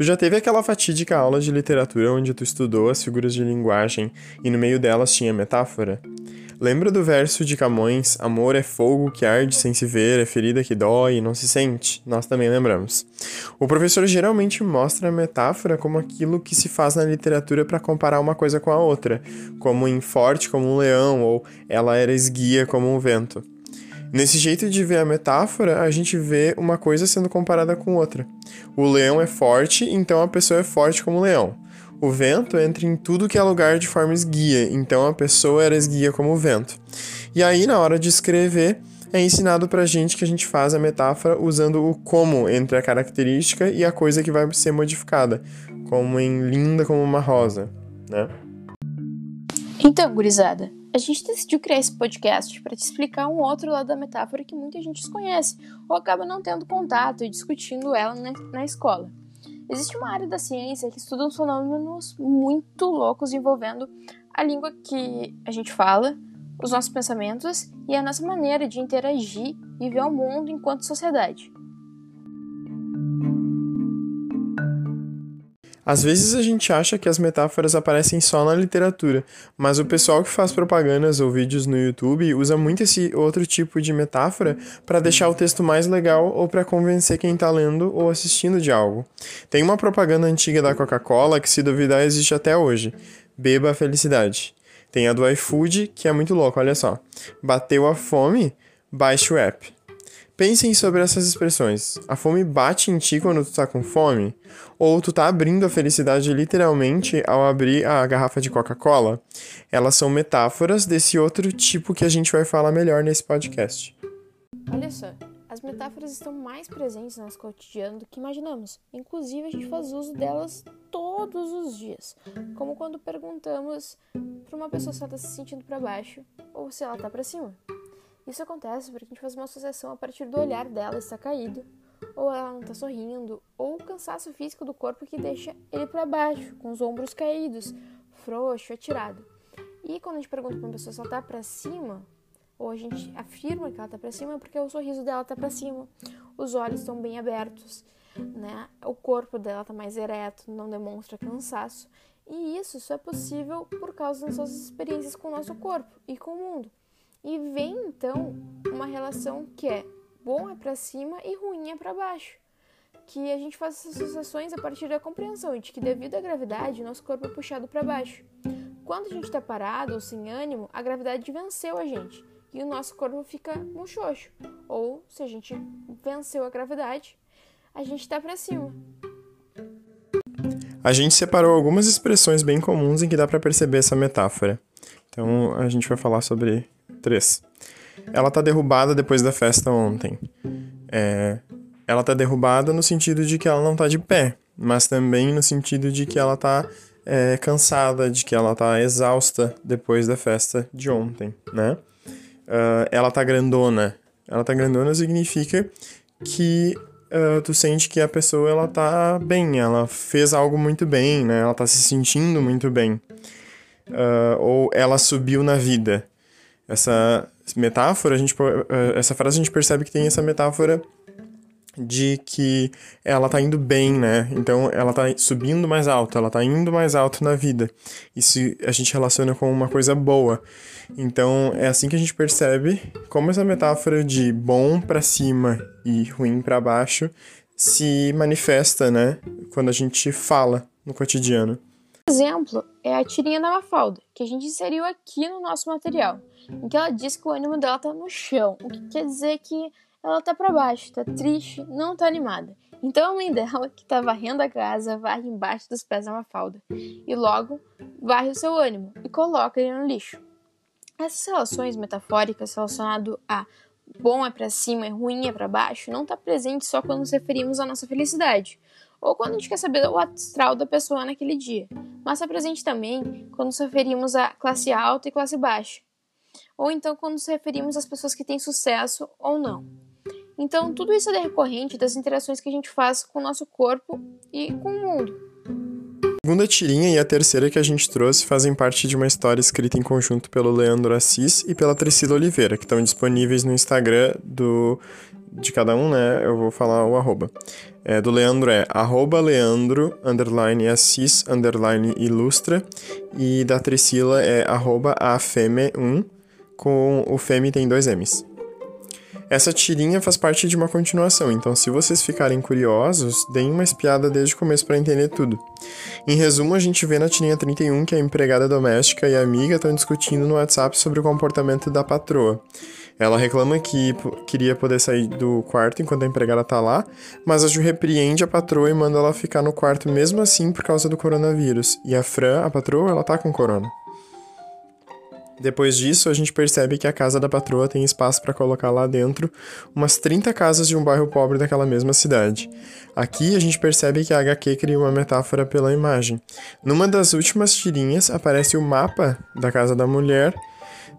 Tu já teve aquela fatídica aula de literatura onde tu estudou as figuras de linguagem e no meio delas tinha metáfora? Lembra do verso de Camões: Amor é fogo que arde sem se ver, é ferida que dói e não se sente? Nós também lembramos. O professor geralmente mostra a metáfora como aquilo que se faz na literatura para comparar uma coisa com a outra, como em forte como um leão ou ela era esguia como um vento. Nesse jeito de ver a metáfora, a gente vê uma coisa sendo comparada com outra. O leão é forte, então a pessoa é forte como o leão. O vento entra em tudo que é lugar de forma esguia, então a pessoa era esguia como o vento. E aí, na hora de escrever, é ensinado pra gente que a gente faz a metáfora usando o como entre a característica e a coisa que vai ser modificada, como em linda como uma rosa, né? Então, gurizada, a gente decidiu criar esse podcast para te explicar um outro lado da metáfora que muita gente desconhece ou acaba não tendo contato e discutindo ela na escola. Existe uma área da ciência que estuda uns fenômenos muito loucos envolvendo a língua que a gente fala, os nossos pensamentos e a nossa maneira de interagir e ver o mundo enquanto sociedade. Às vezes a gente acha que as metáforas aparecem só na literatura, mas o pessoal que faz propagandas ou vídeos no YouTube usa muito esse outro tipo de metáfora para deixar o texto mais legal ou para convencer quem está lendo ou assistindo de algo. Tem uma propaganda antiga da Coca-Cola que, se duvidar, existe até hoje: Beba a felicidade. Tem a do iFood, que é muito louco, olha só. Bateu a fome? Baixe o app. Pensem sobre essas expressões. A fome bate em ti quando tu tá com fome? Ou tu tá abrindo a felicidade literalmente ao abrir a garrafa de Coca-Cola? Elas são metáforas desse outro tipo que a gente vai falar melhor nesse podcast. Olha só, as metáforas estão mais presentes no nosso cotidiano do que imaginamos. Inclusive, a gente faz uso delas todos os dias. Como quando perguntamos para uma pessoa se ela está se sentindo para baixo ou se ela está para cima. Isso acontece porque a gente faz uma associação a partir do olhar dela estar caído, ou ela não está sorrindo, ou o cansaço físico do corpo que deixa ele para baixo, com os ombros caídos, frouxo, atirado. E quando a gente pergunta para uma pessoa se ela está para cima, ou a gente afirma que ela está para cima, é porque o sorriso dela está para cima, os olhos estão bem abertos, né? O corpo dela está mais ereto, não demonstra cansaço. E isso só é possível por causa das nossas experiências com o nosso corpo e com o mundo. E vem então uma relação que é bom é para cima e ruim é para baixo. Que a gente faz essas associações a partir da compreensão de que devido à gravidade, nosso corpo é puxado para baixo. Quando a gente está parado ou sem ânimo, a gravidade venceu a gente e o nosso corpo fica muxoxo. Ou se a gente venceu a gravidade, a gente está para cima. A gente separou algumas expressões bem comuns em que dá para perceber essa metáfora. Então a gente vai falar sobre 3. Ela tá derrubada depois da festa ontem. É, ela tá derrubada no sentido de que ela não tá de pé, mas também no sentido de que ela tá é, cansada, de que ela tá exausta depois da festa de ontem, né? Uh, ela tá grandona. Ela tá grandona significa que uh, tu sente que a pessoa ela tá bem, ela fez algo muito bem, né? Ela tá se sentindo muito bem. Uh, ou ela subiu na vida essa metáfora, a gente, eh, essa frase a gente percebe que tem essa metáfora de que ela tá indo bem, né? Então ela tá subindo mais alto, ela tá indo mais alto na vida. Isso a gente relaciona com uma coisa boa. Então é assim que a gente percebe como essa metáfora de bom para cima e ruim para baixo se manifesta, né? Quando a gente fala no cotidiano. Exemplo é a tirinha da Mafalda, que a gente inseriu aqui no nosso material em que ela diz que o ânimo dela tá no chão, o que quer dizer que ela tá para baixo, tá triste, não tá animada. Então a mãe dela, que tá varrendo a casa, varre embaixo dos pés da Mafalda e logo varre o seu ânimo e coloca ele no lixo. Essas relações metafóricas relacionado a bom é para cima e ruim é para baixo não está presente só quando nos referimos à nossa felicidade ou quando a gente quer saber o astral da pessoa naquele dia, mas está presente também quando nos referimos à classe alta e classe baixa ou então quando nos referimos às pessoas que têm sucesso ou não. Então, tudo isso é decorrente das interações que a gente faz com o nosso corpo e com o mundo. A segunda tirinha e a terceira que a gente trouxe fazem parte de uma história escrita em conjunto pelo Leandro Assis e pela Priscila Oliveira, que estão disponíveis no Instagram do, de cada um, né? Eu vou falar o arroba. É, do Leandro é arroba Leandro, underline Assis, underline Ilustra. E da Trisila é arroba afeme1, com o Feme tem dois M's. Essa tirinha faz parte de uma continuação, então se vocês ficarem curiosos, deem uma espiada desde o começo para entender tudo. Em resumo, a gente vê na tirinha 31 que a empregada doméstica e a amiga estão discutindo no WhatsApp sobre o comportamento da patroa. Ela reclama que queria poder sair do quarto enquanto a empregada tá lá, mas a Ju repreende a patroa e manda ela ficar no quarto mesmo assim por causa do coronavírus. E a Fran, a patroa, ela tá com corona. Depois disso, a gente percebe que a casa da patroa tem espaço para colocar lá dentro umas 30 casas de um bairro pobre daquela mesma cidade. Aqui a gente percebe que a HQ cria uma metáfora pela imagem. Numa das últimas tirinhas aparece o mapa da casa da mulher,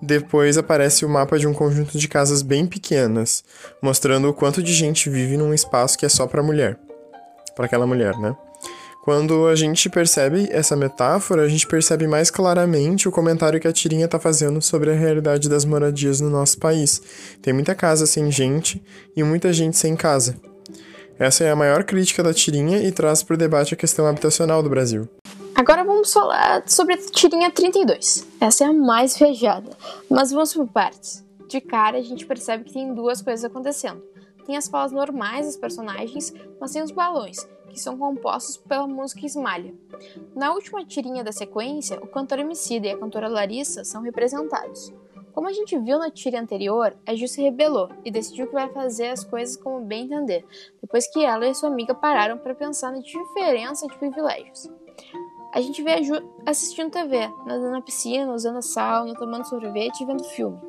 depois aparece o mapa de um conjunto de casas bem pequenas, mostrando o quanto de gente vive num espaço que é só para mulher. Para aquela mulher, né? Quando a gente percebe essa metáfora, a gente percebe mais claramente o comentário que a Tirinha está fazendo sobre a realidade das moradias no nosso país. Tem muita casa sem gente e muita gente sem casa. Essa é a maior crítica da Tirinha e traz para o debate a questão habitacional do Brasil. Agora vamos falar sobre a Tirinha 32. Essa é a mais viajada, mas vamos por partes. De cara, a gente percebe que tem duas coisas acontecendo. Tem as falas normais dos personagens, mas tem os balões, que são compostos pela música Esmalha. Na última tirinha da sequência, o cantor Emicida e a cantora Larissa são representados. Como a gente viu na tira anterior, a Ju se rebelou e decidiu que vai fazer as coisas como bem entender, depois que ela e sua amiga pararam para pensar na diferença de privilégios. A gente vê a Ju assistindo TV, nadando na piscina, usando a sauna, tomando sorvete e vendo filme.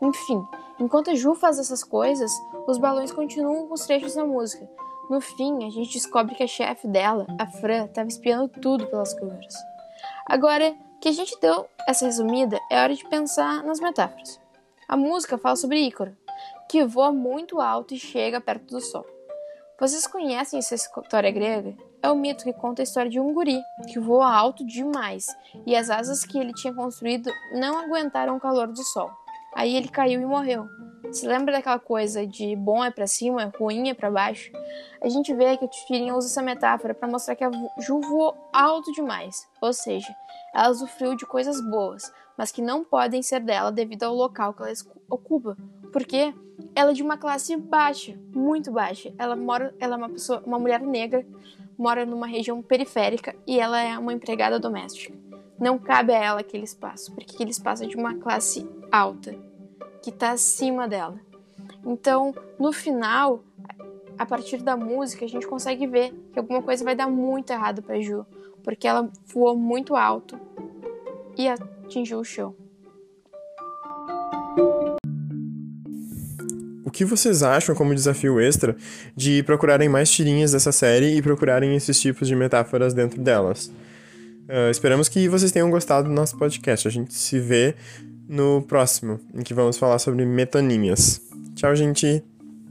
Enfim, enquanto a Ju faz essas coisas, os balões continuam com os trechos da música, no fim, a gente descobre que a chefe dela, a Fran, estava espiando tudo pelas câmeras. Agora que a gente deu essa resumida, é hora de pensar nas metáforas. A música fala sobre Ícaro, que voa muito alto e chega perto do sol. Vocês conhecem essa história grega? É o mito que conta a história de um guri que voa alto demais e as asas que ele tinha construído não aguentaram o calor do sol. Aí ele caiu e morreu. Se lembra daquela coisa de bom é para cima, ruim é para baixo? A gente vê que a Tifirinha usa essa metáfora para mostrar que a Ju voou alto demais, ou seja, ela usufruiu de coisas boas, mas que não podem ser dela devido ao local que ela ocupa. Porque ela é de uma classe baixa, muito baixa. Ela mora, ela é uma pessoa, uma mulher negra, mora numa região periférica e ela é uma empregada doméstica. Não cabe a ela aquele espaço, porque aquele espaço é de uma classe alta que está acima dela. Então, no final, a partir da música, a gente consegue ver que alguma coisa vai dar muito errado para Ju, porque ela voou muito alto e atingiu o chão. O que vocês acham como desafio extra de procurarem mais tirinhas dessa série e procurarem esses tipos de metáforas dentro delas? Uh, esperamos que vocês tenham gostado do nosso podcast. A gente se vê no próximo, em que vamos falar sobre metonímias. Tchau, gente!